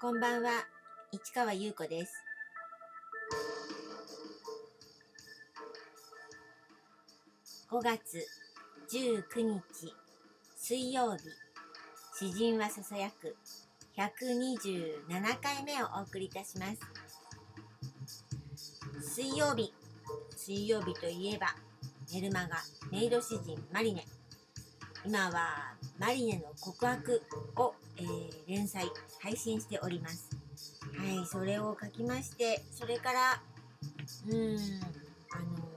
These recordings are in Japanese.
こんばんは、市川優子です。5月19日水曜日、詩人はささやく127回目をお送りいたします。水曜日、水曜日といえば、メルマガメイド詩人マリネ。今はマリネの告白を、えー、連載配信しております。はいそれを書きましてそれからうんあの、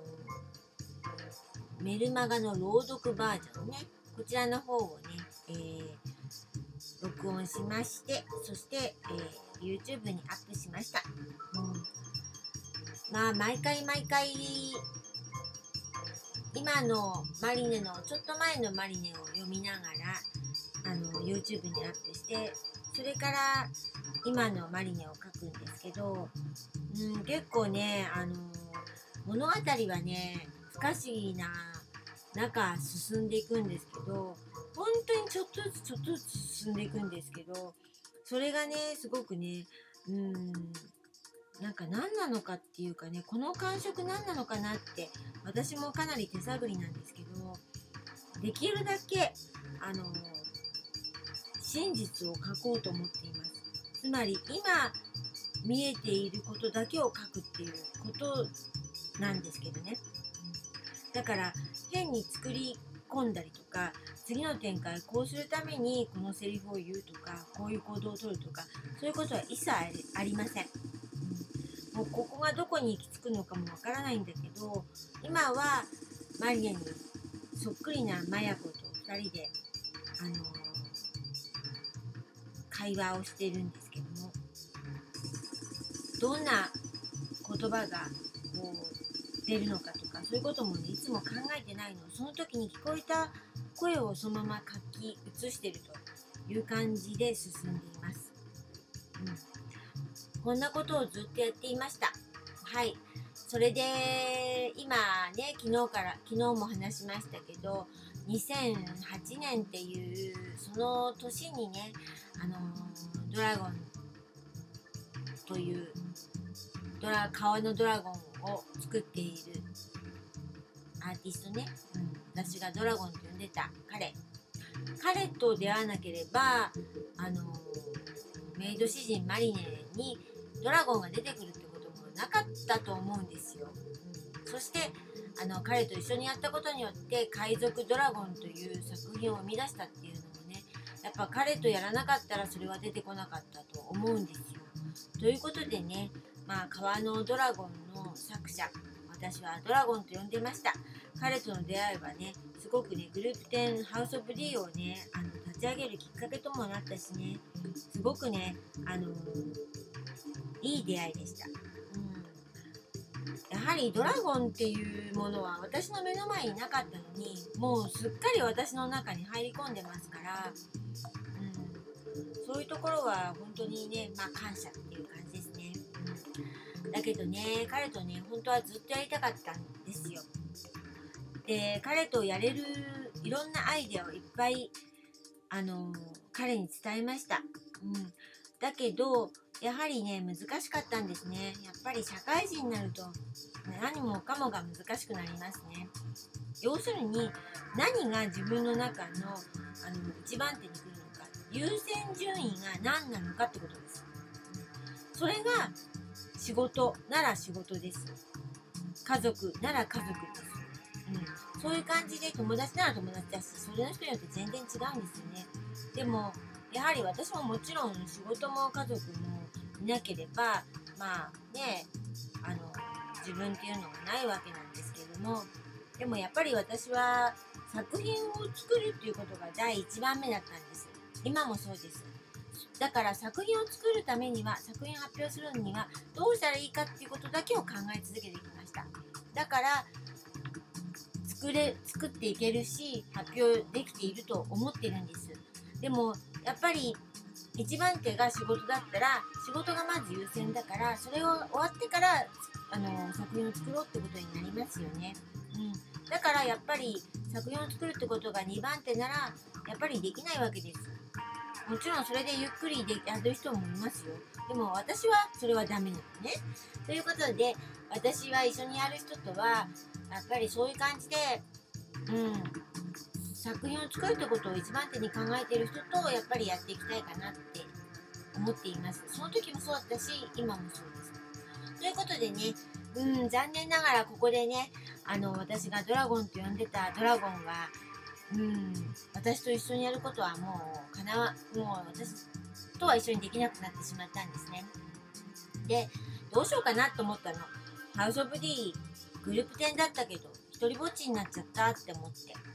メルマガの朗読バージョンね。こちらの方をね、えー、録音しましてそして、えー、YouTube にアップしました、うん、まあ毎回毎回今のマリネのちょっと前のマリネを読みながら YouTube にアップしてそれから今のマリネを書くんですけど、うん、結構ねあの物語はね不可思議な中進んでいくんですけど本当にちょっとずつちょっとずつ進んでいくんですけどそれがねすごくねうんなんか何なのかっていうかねこの感触何なのかなって私もかなり手探りなんですけどできるだけあの真実を書こうと思っています。つまり今見えていることだけを書くっていうことなんですけどね。だから変に作り込んだりとか次の展開こうするためにこのセリフを言うとかこういう行動をとるとかそういうことは一切ありません。うんもうここがどこに行き着くのかもわからないんだけど今はマリアにそっくりなマヤコと2人で、あの、会話をしているんですけどもどんな言葉がこう出るのかとかそういうこともねいつも考えてないのその時に聞こえた声をそのまま書き写してるという感じで進んでいます。うんこんなことをずっとやっていました。はい。それで、今ね、昨日から、昨日も話しましたけど、2008年っていう、その年にね、あのドラゴンという、ドラ、川のドラゴンを作っているアーティストね、うん、私がドラゴンと呼んでた彼。彼と出会わなければ、あのメイド詩人マリネにドラゴンが出てくるってこともなかったと思うんですよ。うん、そしてあの彼と一緒にやったことによって「海賊ドラゴン」という作品を生み出したっていうのもねやっぱ彼とやらなかったらそれは出てこなかったと思うんですよ。ということでね、まあ、川のドラゴンの作者私はドラゴンと呼んでました。彼との出会いはねすごくねグループ10ハウス・オブ・リーをねあの立ち上げるきっかけともなったしねすごくねあのいい出会いでした。やはりドラゴンっていうものは私の目の前になかったのにもうすっかり私の中に入り込んでますから、うん、そういうところは本当にね、まあ、感謝っていう感じですね。うん、だけどね彼とね本当はずっとやりたかったんですよ。で彼とやれるいろんなアイデアをいっぱいあの彼に伝えました。うん、だけどやはりね難しかったんですね。やっぱり社会人になると何もかもが難しくなりますね。要するに何が自分の中のあの一番手に来るのか優先順位が何なのかってことです。それが仕事なら仕事です。家族なら家族です、うん、そういう感じで友達なら友達だしそれの人によって全然違うんですよね。でもやはり私ももちろん仕事も家族もなければまあねあの自分っていうのがないわけなんですけどもでもやっぱり私は作品を作るっていうことが第1番目だったんです今もそうです。だから作品を作るためには作品発表するにはどうしたらいいかっていうことだけを考え続けてきました。だから作れ作っていけるし発表できていると思ってるんです。でもやっぱり一番手が仕事だったら仕事がまず優先だからそれを終わってからあの作品を作ろうってことになりますよね。うん、だからやっぱり作品を作るってことが2番手ならやっぱりできないわけです。もちろんそれでゆっくりでやる人もいますよでも私はそれはダメなのねということで私は一緒にやる人とはやっぱりそういう感じでうん作品を作るってことを一番手に考えている人とやっぱりやっていきたいかなって思っています。その時もそうだったし今もそうです。ということでねうん残念ながらここでねあの私がドラゴンと呼んでたドラゴンはうん私と一緒にやることはもうかなわもう私とは一緒にできなくなってしまったんですね。でどうしようかなと思ったの。ハウス・オブ・ディグループ展だったけど一人ぼっちになっちゃったって思って。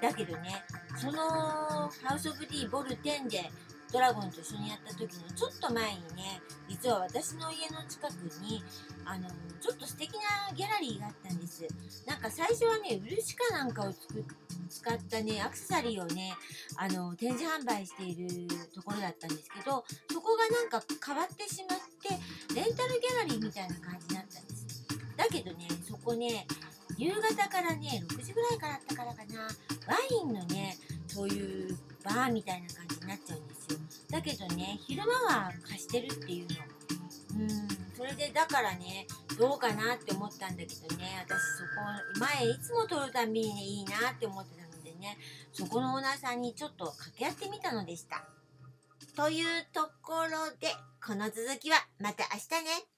だけどねそのハウス・オブ・ディボル10でドラゴンと一緒にやった時のちょっと前にね実は私の家の近くにあのちょっと素敵なギャラリーがあったんです。なんか最初はね漆かなんかを作っ使ったねアクセサリーをねあの展示販売しているところだったんですけどそこがなんか変わってしまってレンタルギャラリーみたいな感じになったんです。だけどねそこね夕方からね6時ぐらいからあったからかな。ワインのねそういうバーみたいな感じになっちゃうんですよ。だけどね昼間は貸してるっていうの。うん。それでだからねどうかなって思ったんだけどね。私そこ前いつも撮るたびにねいいなって思ってたのでねそこのオーナーさんにちょっと掛け合ってみたのでした。というところでこの続きはまた明日ね。